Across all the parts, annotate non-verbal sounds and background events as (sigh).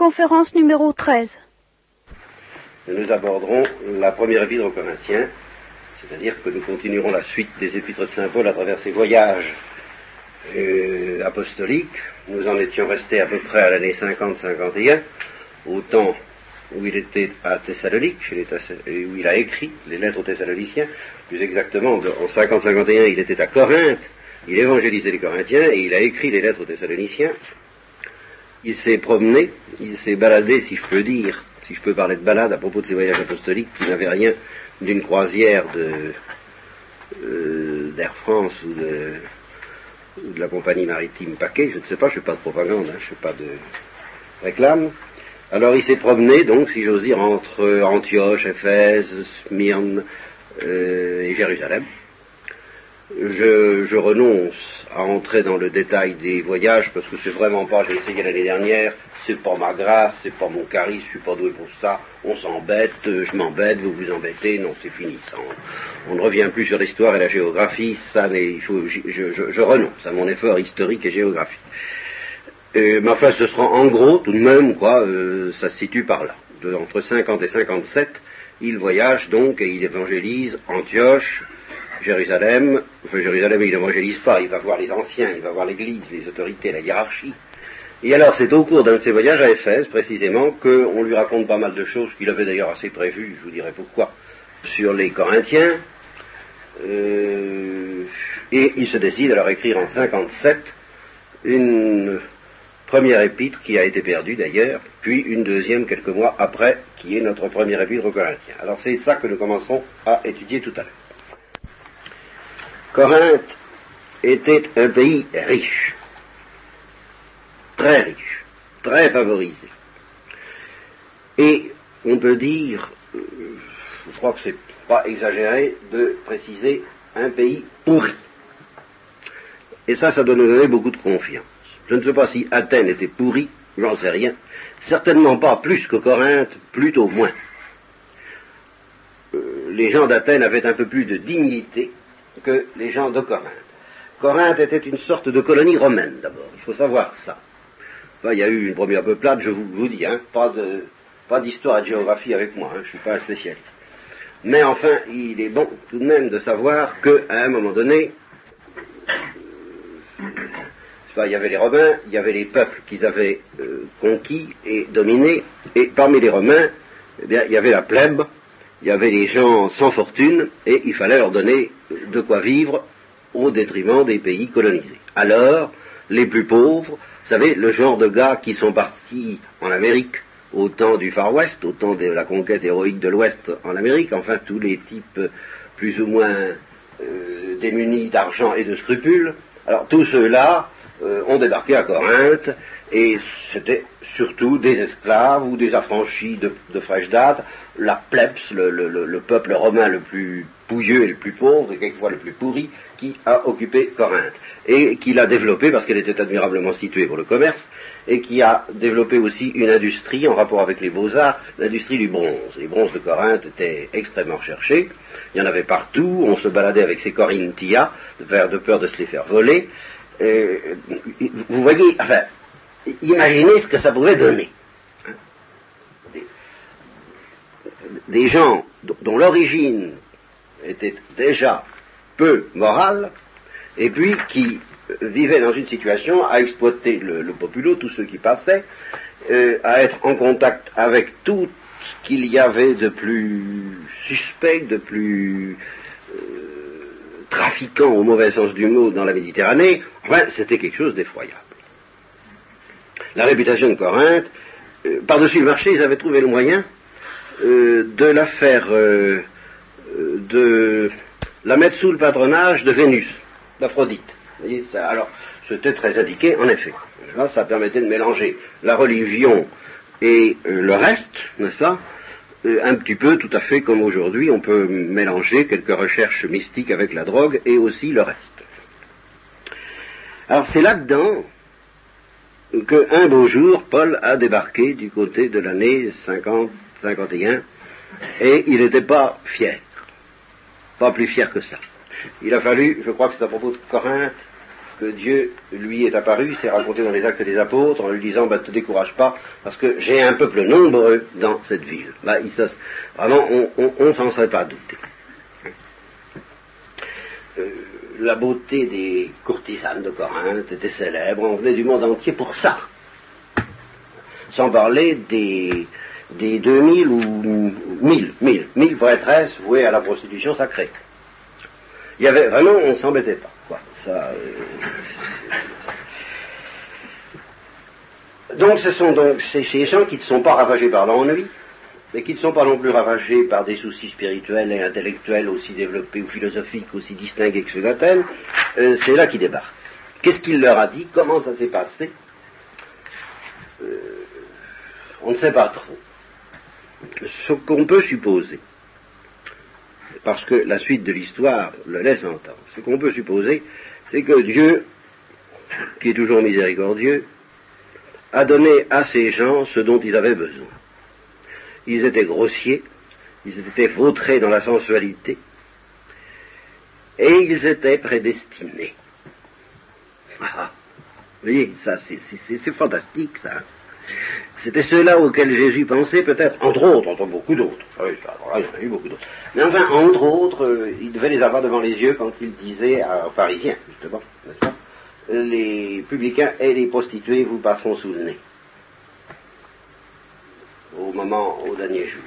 Conférence numéro 13. Nous aborderons la première épître aux Corinthiens, c'est-à-dire que nous continuerons la suite des épîtres de Saint Paul à travers ses voyages euh, apostoliques. Nous en étions restés à peu près à l'année 50-51, au temps où il était à Thessalonique, où il a écrit les lettres aux Thessaloniciens. Plus exactement, en 50-51, il était à Corinthe, il évangélisait les Corinthiens et il a écrit les lettres aux Thessaloniciens. Il s'est promené, il s'est baladé, si je peux dire, si je peux parler de balade à propos de ses voyages apostoliques qui n'avaient rien d'une croisière euh, d'Air France ou de, la compagnie maritime Paquet, je ne sais pas, je ne fais pas de propagande, hein, je ne fais pas de réclame. Alors il s'est promené, donc, si j'ose dire, entre Antioche, Éphèse, Smyrne euh, et Jérusalem. Je, renonce à entrer dans le détail des voyages parce que c'est vraiment pas, j'ai essayé l'année dernière, c'est pas ma grâce, c'est pas mon charisme, je suis pas doué pour ça, on s'embête, je m'embête, vous vous embêtez, non c'est fini, ça, on, ne revient plus sur l'histoire et la géographie, ça il faut, je, renonce à mon effort historique et géographique. Euh, mais enfin ce sera en gros tout de même quoi, euh, ça se situe par là. entre 50 et 57, il voyage donc et il évangélise Antioche, Jérusalem, Jérusalem il n'évangélise pas, il va voir les anciens, il va voir l'église, les autorités, la hiérarchie. Et alors c'est au cours d'un de ses voyages à Éphèse précisément qu'on lui raconte pas mal de choses qu'il avait d'ailleurs assez prévues, je vous dirai pourquoi, sur les Corinthiens. Euh, et il se décide à leur écrire en 57 une première épître qui a été perdue d'ailleurs, puis une deuxième quelques mois après, qui est notre première épître aux Corinthiens. Alors c'est ça que nous commencerons à étudier tout à l'heure. Corinthe était un pays riche, très riche, très favorisé. Et on peut dire, je crois que c'est pas exagéré de préciser un pays pourri. Et ça, ça doit nous donner beaucoup de confiance. Je ne sais pas si Athènes était pourri, j'en sais rien. Certainement pas plus que Corinthe, plutôt moins. Euh, les gens d'Athènes avaient un peu plus de dignité que les gens de Corinthe. Corinthe était une sorte de colonie romaine d'abord, il faut savoir ça. il y a eu une première peuplade, je vous, dis, hein, pas, d'histoire et de géographie avec moi, hein, je ne suis pas un spécialiste. Mais enfin, il est bon tout de même de savoir qu'à un moment donné, il y avait les Romains, il y avait les peuples qu'ils avaient euh, conquis et dominés, et parmi les Romains, eh bien, il y avait la plèbe, il y avait des gens sans fortune, et il fallait leur donner de quoi vivre au détriment des pays colonisés. Alors, les plus pauvres, vous savez, le genre de gars qui sont partis en Amérique au temps du Far West, au temps de la conquête héroïque de l'Ouest en Amérique, enfin tous les types plus ou moins euh, démunis d'argent et de scrupules, alors tous ceux-là euh, ont débarqué à Corinthe, et c'était surtout des esclaves ou des affranchis de, fraîche date, la plebs, le, peuple romain le plus pouilleux et le plus pauvre, et quelquefois le plus pourri, qui a occupé Corinthe, et qui l'a développé parce qu'elle était admirablement située pour le commerce, et qui a développé aussi une industrie en rapport avec les beaux-arts, l'industrie du bronze. Les bronzes de Corinthe étaient extrêmement recherchés, il y en avait partout, on se baladait avec ses Corinthia, de peur de se les faire voler, vous voyez, enfin, imaginez ce que ça pouvait donner. Des, gens dont l'origine était déjà peu morale, et puis qui vivaient dans une situation à exploiter le, populo, tous ceux qui passaient, euh, à être en contact avec tout ce qu'il y avait de plus suspect, de plus euh, trafiquant au mauvais sens du mot dans la Méditerranée, enfin, c'était quelque chose d'effroyable. La réputation de Corinthe, euh, par-dessus le marché, ils avaient trouvé le moyen euh, de la faire, euh, de la mettre sous le patronage de Vénus, d'Aphrodite. Alors, c'était très indiqué, en effet. ça permettait de mélanger la religion et le reste, n'est-ce pas un petit peu tout à fait comme aujourd'hui, on peut mélanger quelques recherches mystiques avec la drogue et aussi le reste. Alors c'est là-dedans qu'un beau jour, Paul a débarqué du côté de l'année 50-51 et il n'était pas fier, pas plus fier que ça. Il a fallu, je crois que c'est à propos de Corinthe, que Dieu lui est apparu, c'est raconté dans les actes des apôtres, en lui disant, bah, te décourage pas, parce que j'ai un peuple nombreux dans cette ville. Bah, vraiment, on ne s'en serait pas douté. Euh, la beauté des courtisanes de Corinthe était célèbre, on venait du monde entier pour ça. Sans parler des, des 2000 ou 1000, 1000, 1000 prêtresses vouées à la prostitution sacrée. Il y avait vraiment, on ne s'embêtait pas. Quoi. Ça, euh, donc ce sont donc ces, ces gens qui ne sont pas ravagés par l'ennui, et qui ne sont pas non plus ravagés par des soucis spirituels et intellectuels aussi développés ou philosophiques aussi distingués que ceux d'Athènes, euh, c'est là qu'ils débarquent. Qu'est-ce qu'il leur a dit? Comment ça s'est passé? Euh, On ne sait pas trop. Ce qu'on peut supposer, parce que la suite de l'histoire le laisse entendre, ce qu'on peut supposer, c'est que Dieu, qui est toujours miséricordieux, a donné à ces gens ce dont ils avaient besoin ils étaient grossiers, ils étaient vautrés dans la sensualité, et ils étaient prédestinés. Ah, vous voyez, ça, c'est fantastique, ça. C'était ceux-là auxquels Jésus pensait, peut-être, entre autres, entre beaucoup d'autres. Ah oui, il y en a eu beaucoup d'autres. Mais enfin, entre autres, euh, il devait les avoir devant les yeux quand il disait aux pharisiens, justement, n'est-ce pas Les publicains et les prostituées vous passeront sous le nez au moment, au dernier jour,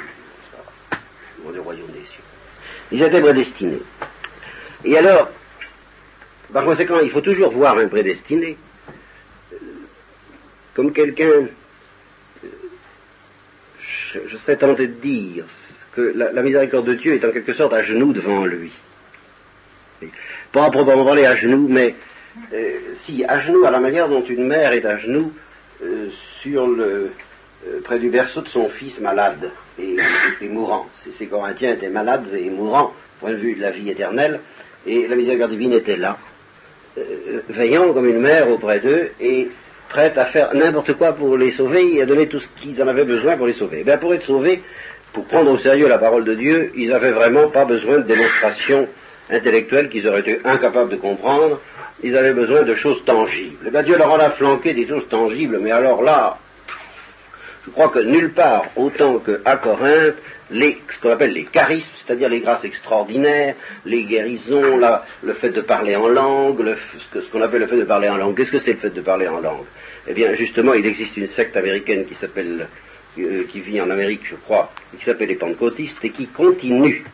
du royaume des cieux. Ils étaient prédestinés. Et alors, par conséquent, il faut toujours voir un prédestiné euh, comme quelqu'un, euh, je, serais tenté de dire que la, miséricorde de Dieu est en quelque sorte à genoux devant lui. Pas à proprement parler à genoux, mais euh, si, à genoux à la manière dont une mère est à genoux sur le, euh, près du berceau de son fils malade et, mourant. Ces Corinthiens étaient malades et mourants, point de vue de la vie éternelle, et la miséricorde divine était là, euh, veillant comme une mère auprès d'eux et prête à faire n'importe quoi pour les sauver et à donner tout ce qu'ils en avaient besoin pour les sauver. Eh bien, pour être sauvés, pour prendre au sérieux la parole de Dieu, ils n'avaient vraiment pas besoin de démonstrations intellectuelles qu'ils auraient été incapables de comprendre, ils avaient besoin de choses tangibles. Eh Dieu leur en a flanqué des choses tangibles, mais alors là, je crois que nulle part, autant qu'à Corinthe, ce qu'on appelle les charismes, c'est-à-dire les grâces extraordinaires, les guérisons, le fait de parler en langue, ce qu'on appelle le fait de parler en langue. Qu'est-ce que c'est le fait de parler en langue? Eh bien, justement, il existe une secte américaine qui s'appelle, euh, qui vit en Amérique, je crois, qui s'appelle les pentecôtistes, et qui continue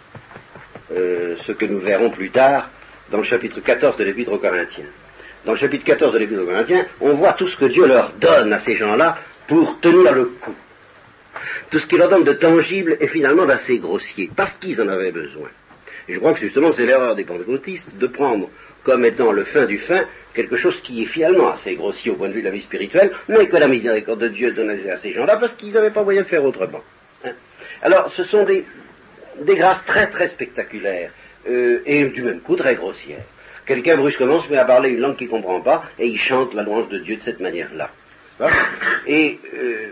euh, ce que nous verrons plus tard dans le chapitre 14 de l'Épître aux Corinthiens. Dans le chapitre 14 de l'Épître aux Corinthiens, on voit tout ce que Dieu leur donne à ces gens-là pour tenir le coup. Tout ce qui leur donne de tangible est finalement d'assez grossier, parce qu'ils en avaient besoin. Je crois que justement c'est l'erreur des pentecôtistes de prendre comme étant le fin du fin quelque chose qui est finalement assez grossier au point de vue de la vie spirituelle, mais que la miséricorde de Dieu donnait à ces gens-là parce qu'ils n'avaient pas moyen de faire autrement. Hein. Alors ce sont des, grâces très très spectaculaires euh, et du même coup très grossières. Quelqu'un brusquement se met à parler une langue qu'il ne comprend pas et il chante la louange de Dieu de cette manière-là. Et euh,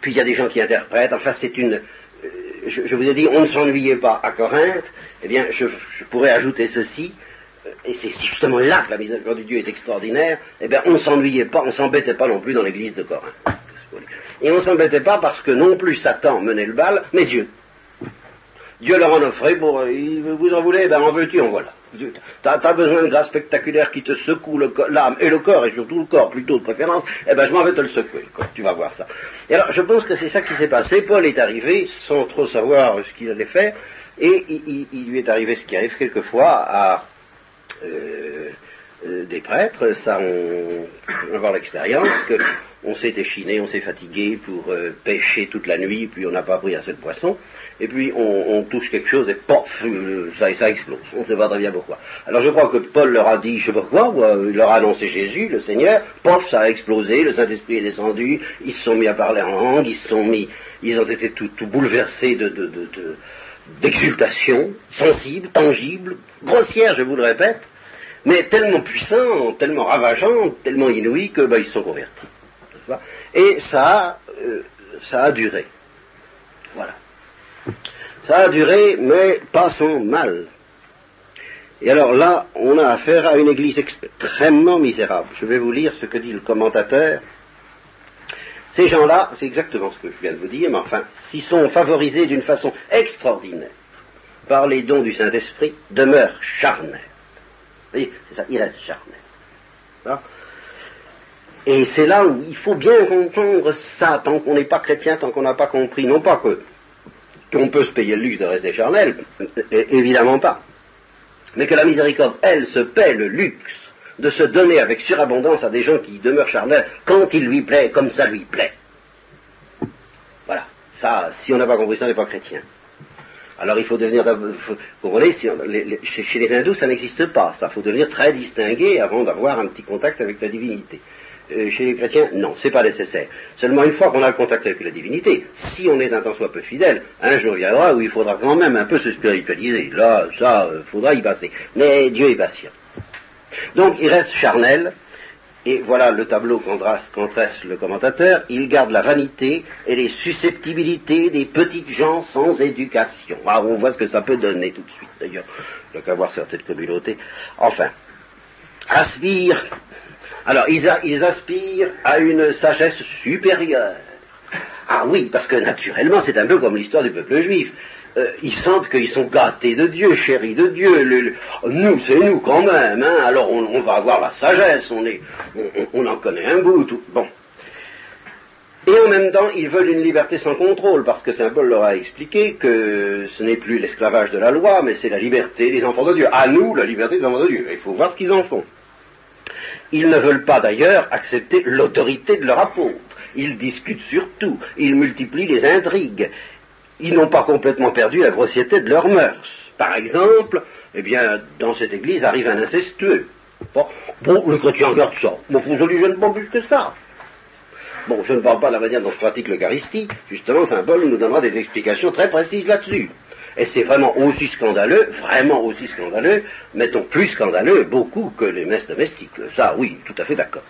puis il y a des gens qui interprètent. Enfin, c'est une. Euh, je, vous ai dit, on ne s'ennuyait pas à Corinthe. Eh bien, je, pourrais ajouter ceci. Et c'est justement là que la miséricorde de Dieu est extraordinaire. Eh bien, on ne s'ennuyait pas, on ne s'embêtait pas non plus dans l'église de Corinthe. Et on ne s'embêtait pas parce que non plus Satan menait le bal, mais Dieu. Dieu leur en offrait pour. Vous en voulez, ben en veux-tu, en voilà. Tu as, besoin de grâce spectaculaire qui te secoue l'âme et le corps, et surtout le corps plutôt de préférence, eh ben je m'en vais te le secouer, tu vas voir ça. Et alors je pense que c'est ça qui s'est passé. Paul est arrivé sans trop savoir ce qu'il allait faire, et il, lui est arrivé ce qui arrive quelquefois à euh, euh, des prêtres, ça on, va avoir l'expérience, qu'on s'est échiné, on s'est fatigué pour euh, pêcher toute la nuit, puis on n'a pas pris assez de poissons, et puis on, touche quelque chose et pof, ça, explose. On ne sait pas très bien pourquoi. Alors je crois que Paul leur a dit, je sais pas pourquoi, il leur a annoncé Jésus, le Seigneur, pof, ça a explosé, le Saint-Esprit est descendu, ils se sont mis à parler en langue, ils se sont mis, ils ont été tout, bouleversés de, d'exultation, sensible, tangible, grossière, je vous le répète, mais tellement puissant, tellement ravageant, tellement inouï que bah, ils se sont convertis. Et ça, euh, ça a duré. Voilà. Ça a duré, mais pas sans mal. Et alors là, on a affaire à une église extrêmement misérable. Je vais vous lire ce que dit le commentateur. Ces gens-là, c'est exactement ce que je viens de vous dire, mais enfin, s'ils sont favorisés d'une façon extraordinaire par les dons du Saint-Esprit, demeurent charnels. Vous voyez, c'est ça, ils restent charnels. Et c'est là où il faut bien comprendre ça, tant qu'on n'est pas chrétien, tant qu'on n'a pas compris, non pas que qu'on peut se payer le luxe de rester charnel, évidemment pas, mais que la miséricorde, elle, se paie le luxe de se donner avec surabondance à des gens qui demeurent charnels quand il lui plaît, comme ça lui plaît. Voilà. Ça, si on n'a pas compris ça, on n'est pas chrétien. Alors il faut devenir, vous chez, les hindous ça n'existe pas, ça faut devenir très distingué avant d'avoir un petit contact avec la divinité. Euh, chez les chrétiens, non, c'est pas nécessaire. Seulement une fois qu'on a le contact avec la divinité, si on est d'un temps soit peu fidèle, un jour viendra où il faudra quand même un peu se spiritualiser. Là, ça, il euh, faudra y passer. Mais Dieu est patient. Donc il reste charnel, et voilà le tableau qu'en dresse le commentateur, il garde la vanité et les susceptibilités des petites gens sans éducation. Ah, on voit ce que ça peut donner tout de suite, d'ailleurs. Il n'y a qu'à voir certaines communautés. Enfin, aspire alors, ils, aspirent à une sagesse supérieure. Ah oui, parce que naturellement, c'est un peu comme l'histoire du peuple juif. Euh, ils sentent qu'ils sont gâtés de Dieu, chéris de Dieu. nous, c'est nous quand même. Hein. Alors, on, va avoir la sagesse. On, en connaît un bout. Tout. Bon. Et en même temps, ils veulent une liberté sans contrôle, parce que Saint Paul leur a expliqué que ce n'est plus l'esclavage de la loi, mais c'est la liberté des enfants de Dieu. À nous, la liberté des enfants de Dieu. Il faut voir ce qu'ils en font. Ils ne veulent pas d'ailleurs accepter l'autorité de leur apôtre. Ils discutent sur tout, ils multiplient les intrigues. Ils n'ont pas complètement perdu la grossièreté de leurs mœurs. Par exemple, eh bien, dans cette église arrive un incestueux. Bon, le chrétien regarde ça. Mon vous je ne pas plus que ça. Bon, je ne parle pas de la manière dont se pratique l'Eucharistie. Justement, Saint Paul nous donnera des explications très précises là-dessus. Et c'est vraiment aussi scandaleux, vraiment aussi scandaleux, mettons plus scandaleux beaucoup que les messes domestiques. Ça, oui, tout à fait d'accord.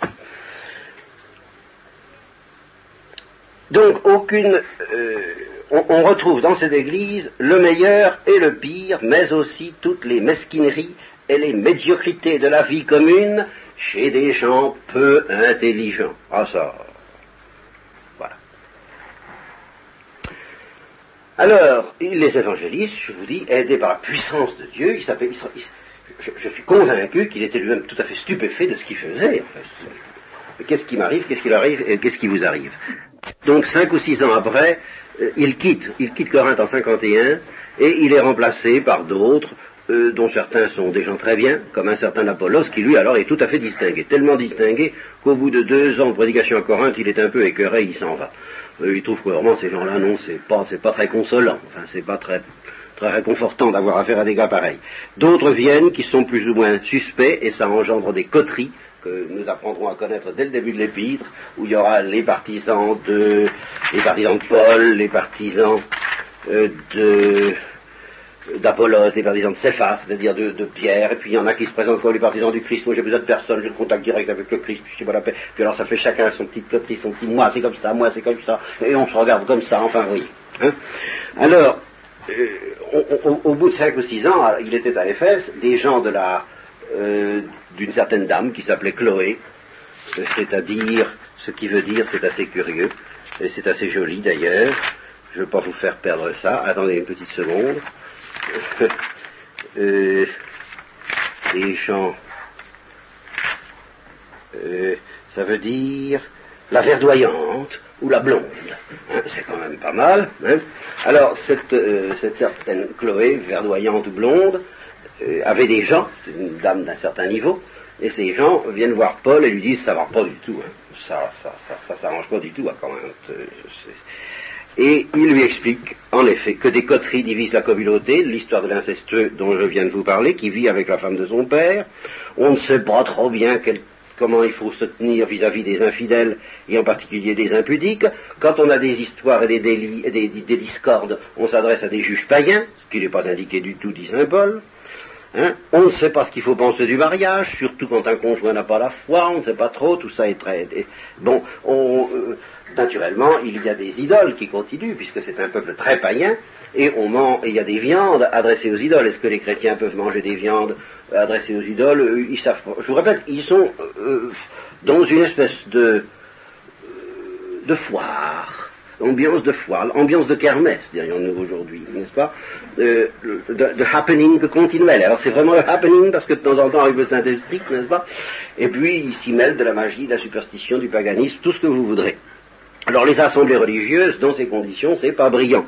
Donc, aucune. Euh, on, retrouve dans cette église le meilleur et le pire, mais aussi toutes les mesquineries et les médiocrités de la vie commune chez des gens peu intelligents. Ah, ça, Alors, les évangélistes, je vous dis, aidés par la puissance de Dieu, il s'appelle, je, suis convaincu qu'il était lui-même tout à fait stupéfait de ce qu'il faisait. Qu'est-ce qui m'arrive, qu'est-ce qui arrive et qu'est-ce qui vous arrive? Donc, cinq ou six ans après, euh, il quitte, il quitte Corinthe en 51 et il est remplacé par d'autres, euh, dont certains sont des gens très bien, comme un certain Apollos, qui lui alors est tout à fait distingué, tellement distingué qu'au bout de deux ans de prédication à Corinthe, il est un peu écœuré, il s'en va. Euh, il trouve que vraiment ces gens-là, non, c'est pas, c'est pas très consolant. Enfin, c'est pas très, très réconfortant d'avoir affaire à des gars pareils. D'autres viennent qui sont plus ou moins suspects et ça engendre des coteries que nous apprendrons à connaître dès le début de l'épître, où il y aura les partisans de, les partisans de Paul, les partisans euh, de d'Apollos, les partisans de Céphas, c'est-à-dire de, Pierre, et puis il y en a qui se présentent comme les partisans du Christ, moi j'ai besoin de personne, j'ai contact direct avec le Christ, puis je pas la paix. Puis alors ça fait chacun son petit coterie, son petit moi c'est comme ça, moi c'est comme ça, et on se regarde comme ça, enfin oui. Hein. alors, euh, au, bout de cinq ou six ans, il était à Éphèse, des gens de la euh, d'une certaine dame qui s'appelait Chloé, c'est-à-dire, ce qui veut dire, c'est assez curieux, et c'est assez joli d'ailleurs, je ne veux pas vous faire perdre ça, attendez une petite seconde. (laughs) Euh, les gens, euh, ça veut dire la verdoyante ou la blonde. Hein, c'est quand même pas mal. Hein. Alors, cette, euh, cette, certaine Chloé, verdoyante ou blonde, avait des gens, une dame d'un certain niveau, et ces gens viennent voir Paul et lui disent ça va pas du tout, hein. ça, ça, s'arrange pas du tout. Et il lui explique, en effet, que des coteries divisent la communauté, l'histoire de l'incestueux dont je viens de vous parler, qui vit avec la femme de son père. On ne sait pas trop bien comment il faut se tenir vis-à-vis des infidèles, et en particulier des impudiques. Quand on a des histoires et des, délits, des, discordes, on s'adresse à des juges païens, ce qui n'est pas indiqué du tout, dit Saint Paul. Hein on ne sait pas ce qu'il faut penser du mariage, surtout quand un conjoint n'a pas la foi, on ne sait pas trop, tout ça est très... Bon, euh, naturellement, il y a des idoles qui continuent, puisque c'est un peuple très païen, et on ment, il y a des viandes adressées aux idoles. Est-ce que les chrétiens peuvent manger des viandes adressées aux idoles? Ils savent Je vous répète, ils sont euh, dans une espèce de foire ambiance de foire, ambiance de kermesse, dirions-nous aujourd'hui, n'est-ce pas de, de, happening continuel. Alors c'est vraiment un happening parce que de temps en temps arrive le Saint-Esprit, n'est-ce pas Et puis il s'y mêle de la magie, de la superstition, du paganisme, tout ce que vous voudrez. Alors les assemblées religieuses, dans ces conditions, c'est pas brillant.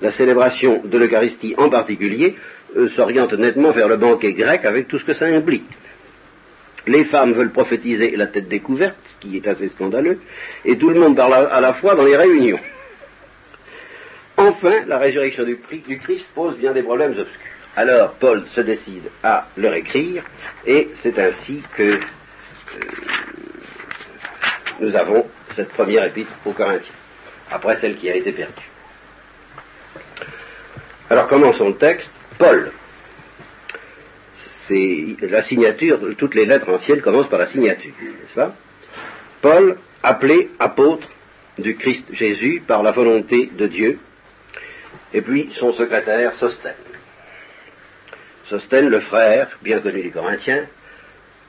La célébration de l'Eucharistie en particulier euh, s'oriente nettement vers le banquet grec avec tout ce que ça implique. Les femmes veulent prophétiser la tête découverte, ce qui est assez scandaleux, et tout le monde parle à la fois dans les réunions. Enfin, la résurrection du, Christ pose bien des problèmes obscurs. Alors, Paul se décide à leur écrire, et c'est ainsi que euh, nous avons cette première épître aux Corinthiens, après celle qui a été perdue. Alors, commençons le texte? Paul, la signature, toutes les lettres anciennes commencent par la signature, n'est-ce pas? Paul, appelé apôtre du Christ Jésus par la volonté de Dieu, et puis son secrétaire Sostène. Sostène, le frère, bien connu des Corinthiens,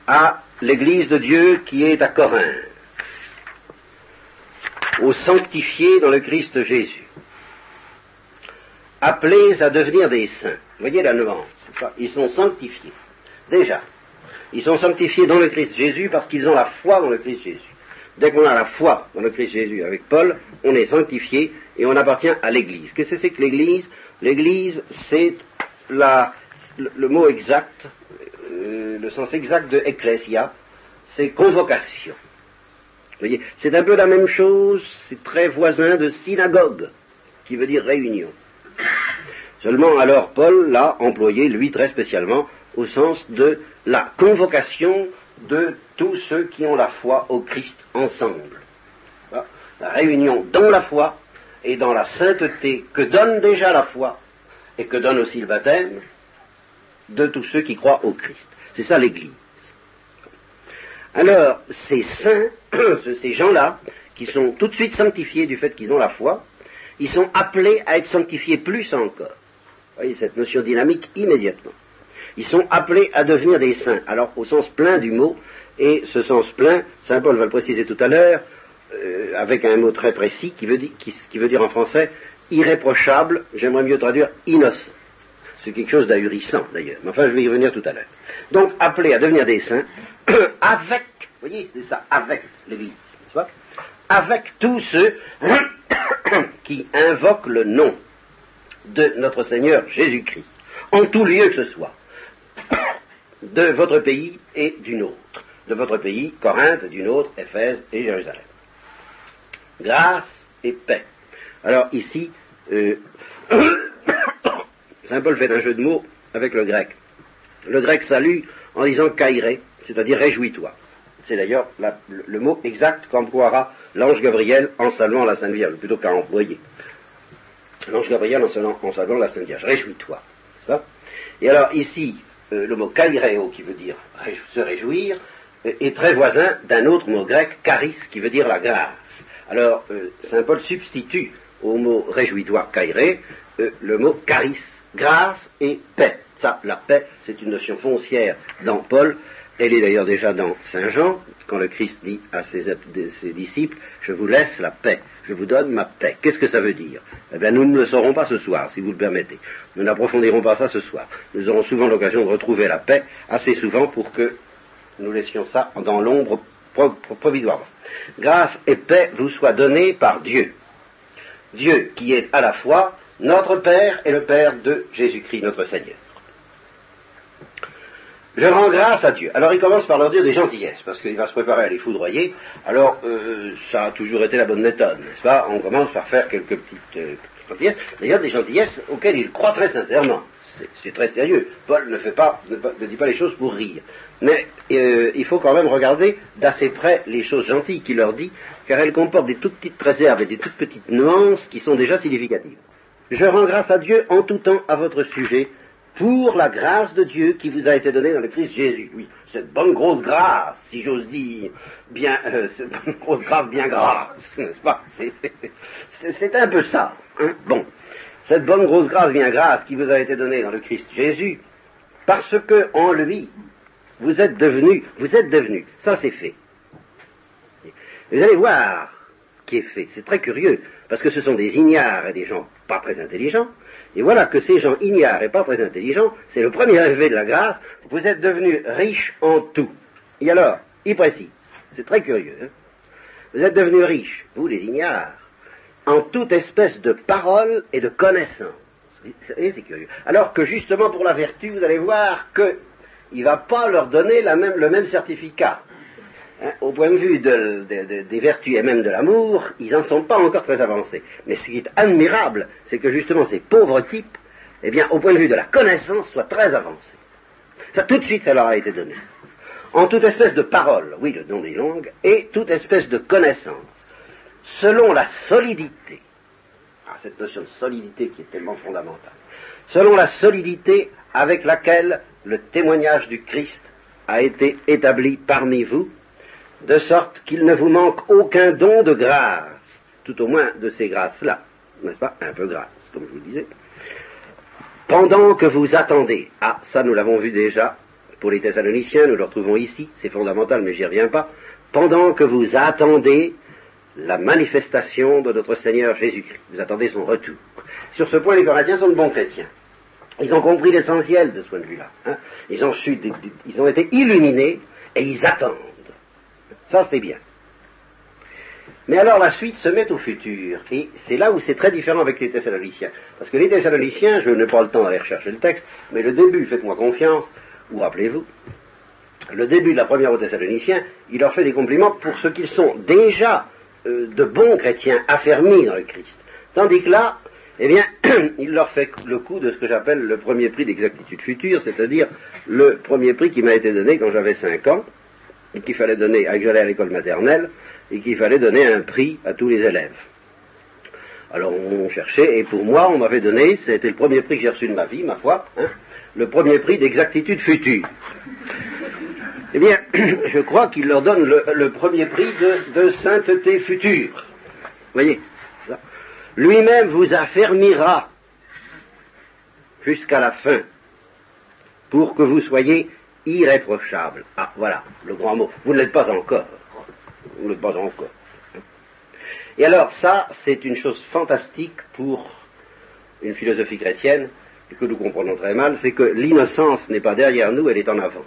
à l'église de Dieu qui est à Corinthe, aux sanctifiés dans le Christ Jésus, appelés à devenir des saints. Voyez la nuance, ils sont sanctifiés. Déjà, ils sont sanctifiés dans le Christ Jésus parce qu'ils ont la foi dans le Christ Jésus. Dès qu'on a la foi dans le Christ Jésus avec Paul, on est sanctifié et on appartient à l'Église. Qu'est-ce que c'est que l'Église? L'Église, c'est le, mot exact, euh, le sens exact de ecclesia, c'est convocation. C'est un peu la même chose, c'est très voisin de synagogue, qui veut dire réunion. Seulement alors Paul l'a employé, lui très spécialement, au sens de la convocation de tous ceux qui ont la foi au Christ ensemble. La réunion dans la foi et dans la sainteté que donne déjà la foi et que donne aussi le baptême de tous ceux qui croient au Christ. C'est ça l'Église. Alors, ces saints, (clears throat) ces gens-là, qui sont tout de suite sanctifiés du fait qu'ils ont la foi, ils sont appelés à être sanctifiés plus encore. Vous voyez cette notion dynamique immédiatement. Ils sont appelés à devenir des saints. Alors, au sens plein du mot, et ce sens plein, Saint Paul va le préciser tout à l'heure, euh, avec un mot très précis qui veut, dire en français irréprochable, j'aimerais mieux traduire innocent. C'est quelque chose d'ahurissant d'ailleurs, mais enfin je vais y revenir tout à l'heure. Donc appelés à devenir des saints, (coughs) avec, vous voyez, c'est ça, avec l'Église, avec tous ceux (coughs) qui invoquent le nom de notre Seigneur Jésus-Christ, en tout lieu que ce soit, de votre pays et du nôtre, de votre pays, Corinthe, du nôtre, Éphèse et Jérusalem. Grâce et paix. Alors ici, euh, (coughs) Saint Paul fait un jeu de mots avec le grec. Le grec salue en disant kairé, c'est-à-dire réjouis-toi. C'est d'ailleurs le, mot exact qu'emploiera l'ange Gabriel en saluant la Sainte Vierge, plutôt qu'à employer. L'ange Gabriel en saluant, la Sainte Vierge, réjouis-toi. Et alors ici, euh, le mot kaireo, qui veut dire se réjouir, euh, est très voisin d'un autre mot grec, charis, qui veut dire la grâce. Alors, Saint Paul substitue au mot réjouis-toi, le mot charis, grâce et paix. Ça, la paix, c'est une notion foncière dans Paul. Elle est d'ailleurs déjà dans Saint Jean, quand le Christ dit à ses, disciples, je vous laisse la paix, je vous donne ma paix. Qu'est-ce que ça veut dire? Eh bien, nous ne le saurons pas ce soir, si vous le permettez. Nous n'approfondirons pas ça ce soir. Nous aurons souvent l'occasion de retrouver la paix, assez souvent pour que nous laissions ça dans l'ombre provisoirement. Grâce et paix vous soient données par Dieu. Dieu qui est à la fois notre Père et le Père de Jésus-Christ, notre Seigneur. Je rends grâce à Dieu. Alors il commence par leur dire des gentillesses, parce qu'il va se préparer à les foudroyer. Alors euh, ça a toujours été la bonne méthode, n'est-ce pas? On commence par faire quelques petites euh, gentillesses. D'ailleurs des gentillesses auxquelles il croit très sincèrement. C'est très sérieux. Paul ne fait pas, ne, dit pas les choses pour rire. Mais euh, il faut quand même regarder d'assez près les choses gentilles qu'il leur dit, car elles comportent des toutes petites réserves et des toutes petites nuances qui sont déjà significatives. Je rends grâce à Dieu en tout temps à votre sujet pour la grâce de Dieu qui vous a été donnée dans le Christ Jésus. Oui, cette bonne grosse grâce, si j'ose dire, bien, euh, cette bonne grosse grâce bien grasse, n'est-ce pas? C'est un peu ça. Hein? Bon, cette bonne grosse grâce bien grasse qui vous a été donnée dans le Christ Jésus, parce que en lui, vous êtes devenu, vous êtes devenu, ça c'est fait. Vous allez voir c'est très curieux, parce que ce sont des ignares et des gens pas très intelligents, et voilà que ces gens ignares et pas très intelligents, c'est le premier (laughs) effet de la grâce, vous êtes devenus riches en tout. Et alors, il précise, c'est très curieux, hein. vous êtes devenus riches, vous les ignares, en toute espèce de parole et de connaissance. C'est curieux. Alors que justement pour la vertu, vous allez voir qu'il ne va pas leur donner le même certificat. Hein, au point de vue des vertus et même de l'amour, ils n'en sont pas encore très avancés. Mais ce qui est admirable, c'est que justement ces pauvres types, eh bien, au point de vue de la connaissance, soient très avancés. Ça, tout de suite, ça leur a été donné. En toute espèce de parole, oui, le don des langues, et toute espèce de connaissance, selon la solidité, ah, cette notion de solidité qui est tellement fondamentale, selon la solidité avec laquelle le témoignage du Christ a été établi parmi vous, de sorte qu'il ne vous manque aucun don de grâce, tout au moins de ces grâces-là, n'est-ce pas? Un peu grâce, comme je vous le disais. Pendant que vous attendez, ah, ça nous l'avons vu déjà pour les Thessaloniciens, nous le retrouvons ici, c'est fondamental, mais j'y reviens pas. Pendant que vous attendez la manifestation de notre Seigneur Jésus-Christ, vous attendez son retour. Sur ce point, les Corinthiens sont de bons chrétiens. Ils ont compris l'essentiel de ce point de vue-là. Hein. Ils, ont ils ont été illuminés et ils attendent. Ça, c'est bien. Mais alors la suite se met au futur, et c'est là où c'est très différent avec les Thessaloniciens. Parce que les Thessaloniciens, je n'ai pas le temps d'aller rechercher le texte, mais le début, faites-moi confiance, ou rappelez-vous, le début de la première aux Thessaloniciens, il leur fait des compliments pour ce qu'ils sont déjà euh, de bons chrétiens affermis dans le Christ. Tandis que là, eh bien, (clears throat) il leur fait le coup de ce que j'appelle le premier prix d'exactitude future, c'est-à-dire le premier prix qui m'a été donné quand j'avais 5 ans, et qu'il fallait donner, avec j'allais à l'école maternelle, et qu'il fallait donner un prix à tous les élèves. Alors on cherchait, et pour moi, on m'avait donné, c'était le premier prix que j'ai reçu de ma vie, ma foi, hein, le premier prix d'exactitude future. Eh bien, (clears throat) je crois qu'il leur donne le, premier prix de, sainteté future. Voyez Lui-même vous affermira jusqu'à la fin pour que vous soyez irréprochable. Ah, voilà, le grand mot. Vous ne l'êtes pas encore. Vous ne l'êtes pas encore. Et alors, ça, c'est une chose fantastique pour une philosophie chrétienne, que nous comprenons très mal, c'est que l'innocence n'est pas derrière nous, elle est en avant.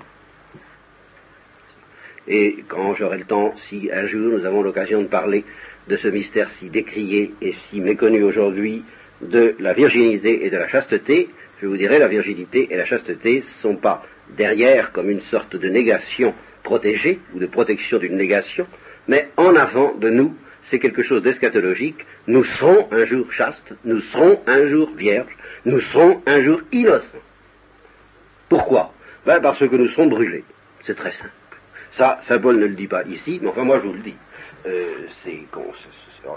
Et quand j'aurai le temps, si un jour nous avons l'occasion de parler de ce mystère si décrié et si méconnu aujourd'hui de la virginité et de la chasteté, je vous dirai la virginité et la chasteté ne sont pas derrière comme une sorte de négation protégée ou de protection d'une négation, mais en avant de nous, c'est quelque chose d'eschatologique. Nous serons un jour chastes, nous serons un jour vierges, nous serons un jour innocents. Pourquoi? Ben Parce que nous serons brûlés. C'est très simple. Ça, Saint Paul ne le dit pas ici, mais enfin moi je vous le dis. Euh,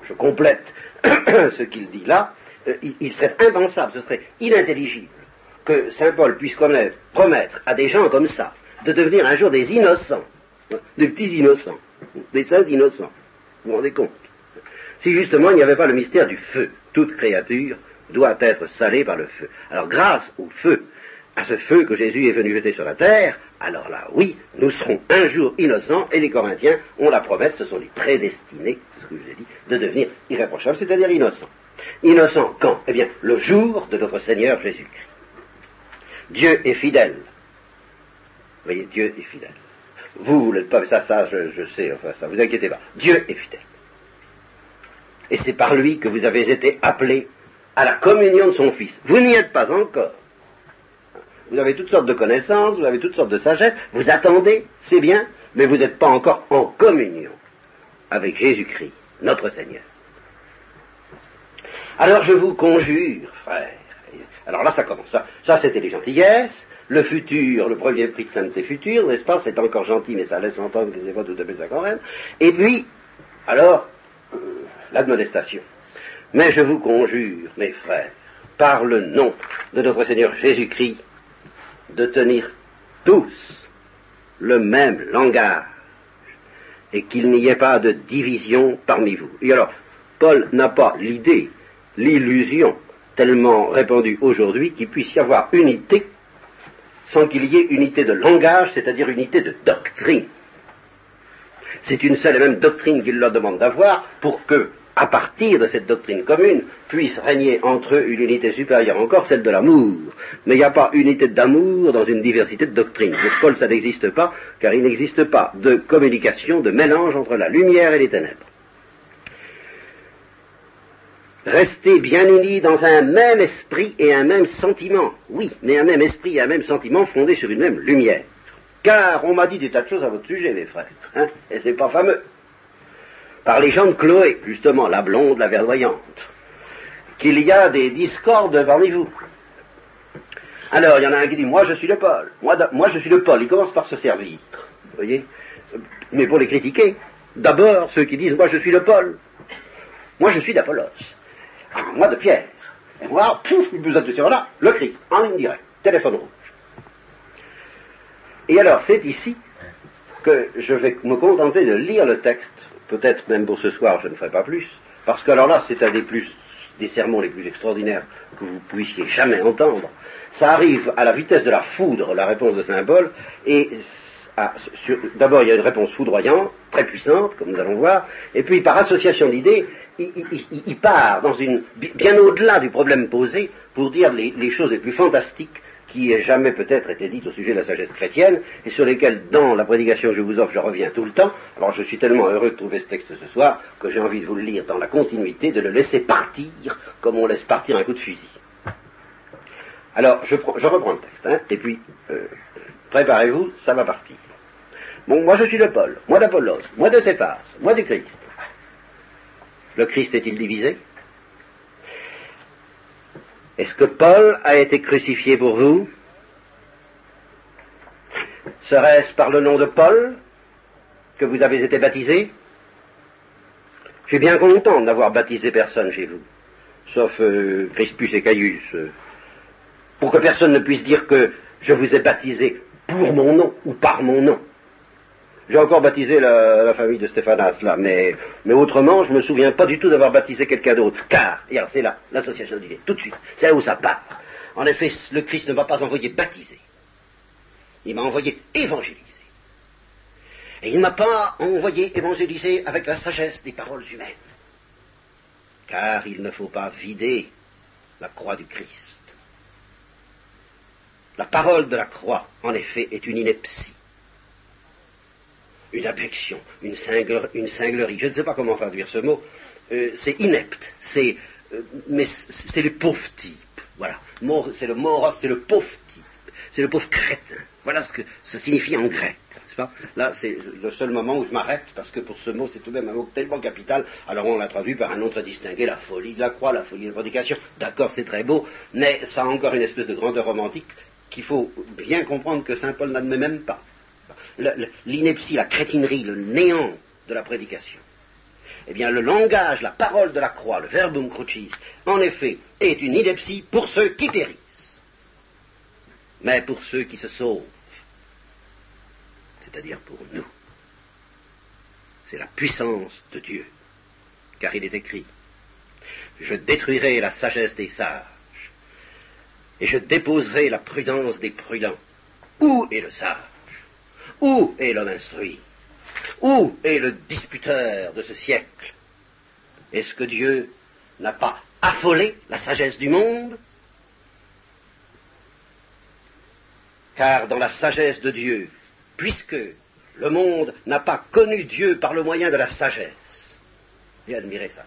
je complète (coughs) ce qu'il dit là. Euh, il serait impensable, ce serait inintelligible que Saint Paul puisse promettre à des gens comme ça de devenir un jour des innocents, des petits innocents, des saints innocents. Vous vous rendez compte? Si justement il n'y avait pas le mystère du feu, toute créature doit être salée par le feu. Alors grâce au feu, à ce feu que Jésus est venu jeter sur la terre, alors là, oui, nous serons un jour innocents, et les Corinthiens ont la promesse, ce sont les prédestinés, ce que je vous ai dit, de devenir irréprochables, c'est-à-dire innocents. Innocents quand Eh bien, le jour de notre Seigneur Jésus-Christ. Dieu est fidèle. Vous voyez, Dieu est fidèle. Vous, vous n'êtes pas, ça, ça, je, sais, enfin, ça, vous inquiétez pas. Dieu est fidèle. Et c'est par lui que vous avez été appelés à la communion de son Fils. Vous n'y êtes pas encore. Vous avez toutes sortes de connaissances, vous avez toutes sortes de sagesse, vous attendez, c'est bien, mais vous n'êtes pas encore en communion avec Jésus-Christ, notre Seigneur. Alors je vous conjure, frères, alors là, ça commence. Ça, c'était les gentillesses. Le futur, le premier prix de sainteté future, n'est-ce pas? C'est encore gentil, mais ça laisse entendre que c'est pas tout à fait ça quand même. Et puis, alors, euh, l'admonestation. Mais je vous conjure, mes frères, par le nom de notre Seigneur Jésus-Christ, de tenir tous le même langage et qu'il n'y ait pas de division parmi vous. Et alors, Paul n'a pas l'idée, l'illusion tellement répandue aujourd'hui qu'il puisse y avoir unité sans qu'il y ait unité de langage, c'est-à-dire unité de doctrine. C'est une seule et même doctrine qu'il leur demande d'avoir pour que, à partir de cette doctrine commune, puisse régner entre eux une unité supérieure encore, celle de l'amour. Mais il n'y a pas unité d'amour dans une diversité de doctrines. Pour Paul, ça n'existe pas, car il n'existe pas de communication, de mélange entre la lumière et les ténèbres. Restez bien unis dans un même esprit et un même sentiment. Oui, mais un même esprit et un même sentiment fondés sur une même lumière. Car on m'a dit des tas de choses à votre sujet, mes frères, hein, et c'est pas fameux. Par les gens de Chloé, justement, la blonde, la verdoyante, qu'il y a des discordes parmi vous. Alors, il y en a un qui dit, moi je suis le Paul, moi, moi je suis le Paul, il commence par se servir, vous voyez, mais pour les critiquer, d'abord ceux qui disent, moi je suis le Paul, moi je suis d'Apollos, ah, moi de Pierre, et moi, pouf, vous êtes de là, le Christ, en ligne directe, téléphone rouge. Et alors, c'est ici que je vais me contenter de lire le texte, peut-être même pour ce soir, je ne ferai pas plus, parce que alors là, c'est un des plus des sermons les plus extraordinaires que vous puissiez jamais entendre. Ça arrive à la vitesse de la foudre, la réponse de Saint Paul, et d'abord il y a une réponse foudroyante, très puissante, comme nous allons voir, et puis par association d'idées, il, part dans une, bien au-delà du problème posé pour dire les choses les plus fantastiques qui ait jamais peut-être été dites au sujet de la sagesse chrétienne, et sur lesquelles, dans la prédication que je vous offre, je reviens tout le temps. Alors je suis tellement heureux de trouver ce texte ce soir que j'ai envie de vous le lire dans la continuité, de le laisser partir comme on laisse partir un coup de fusil. Alors, je, reprends le texte, hein, et puis, euh, préparez-vous, ça va partir. Bon, moi je suis de Paul, moi d'Apollos, moi de Céphas, moi du Christ. Le Christ est-il divisé? Est-ce que Paul a été crucifié pour vous? Serait-ce par le nom de Paul que vous avez été baptisé? Je suis bien content d'avoir baptisé personne chez vous, sauf euh, Crispus et Caius, euh, pour que personne ne puisse dire que je vous ai baptisé pour mon nom ou par mon nom. J'ai encore baptisé la, famille de Stéphanas, là, mais, mais autrement, je ne me souviens pas du tout d'avoir baptisé quelqu'un d'autre. Car, et c'est là, l'association d'idées, tout de suite, c'est là où ça part. En effet, le Christ ne m'a pas envoyé baptiser. Il m'a envoyé évangéliser. Et il ne m'a pas envoyé évangéliser avec la sagesse des paroles humaines. Car il ne faut pas vider la croix du Christ. La parole de la croix, en effet, est une ineptie une abjection, une, cinglerie. Je ne sais pas comment traduire ce mot. Euh, c'est inepte, c'est, euh, mais c'est le pauvre type. Voilà. C'est le moros, c'est le pauvre type. C'est le pauvre crétin. Voilà ce que ça signifie en grec. Là, c'est le seul moment où je m'arrête, parce que pour ce mot, c'est tout de même un mot tellement capital. Alors on l'a traduit par un très distingué, la folie de la croix, la folie de la prédication. D'accord, c'est très beau, mais ça a encore une espèce de grandeur romantique qu'il faut bien comprendre que Saint Paul n'admet même pas l'ineptie, la crétinerie, le néant de la prédication. Eh bien, le langage, la parole de la croix, le verbum crucis, en effet, est une ineptie pour ceux qui périssent. Mais pour ceux qui se sauvent, c'est-à-dire pour nous, c'est la puissance de Dieu. Car il est écrit, je détruirai la sagesse des sages, et je déposerai la prudence des prudents. Où est le sage? Où est l'homme instruit? Où est le disputeur de ce siècle? Est-ce que Dieu n'a pas affolé la sagesse du monde? Car dans la sagesse de Dieu, puisque le monde n'a pas connu Dieu par le moyen de la sagesse, et admirez ça,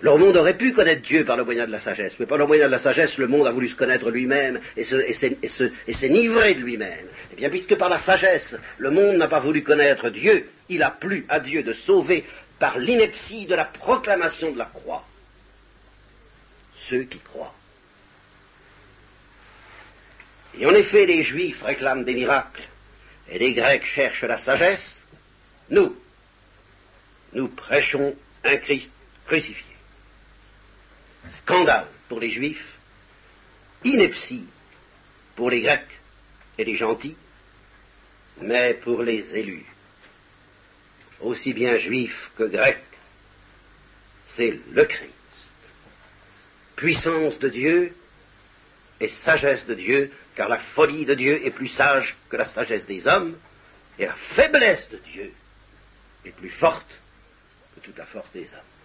le monde aurait pu connaître Dieu par le moyen de la sagesse, mais par le moyen de la sagesse, le monde a voulu se connaître lui-même et s'enivrer de lui-même. Eh bien, puisque par la sagesse, le monde n'a pas voulu connaître Dieu, il a plu à Dieu de sauver par l'ineptie de la proclamation de la croix ceux qui croient. Et en effet, les Juifs réclament des miracles et les Grecs cherchent la sagesse. Nous, nous prêchons un Christ crucifié scandale pour les juifs, ineptie pour les grecs, et les gentils, mais pour les élus, aussi bien juifs que grecs, c'est le Christ. Puissance de Dieu et sagesse de Dieu, car la folie de Dieu est plus sage que la sagesse des hommes, et la faiblesse de Dieu est plus forte que toute la force des hommes.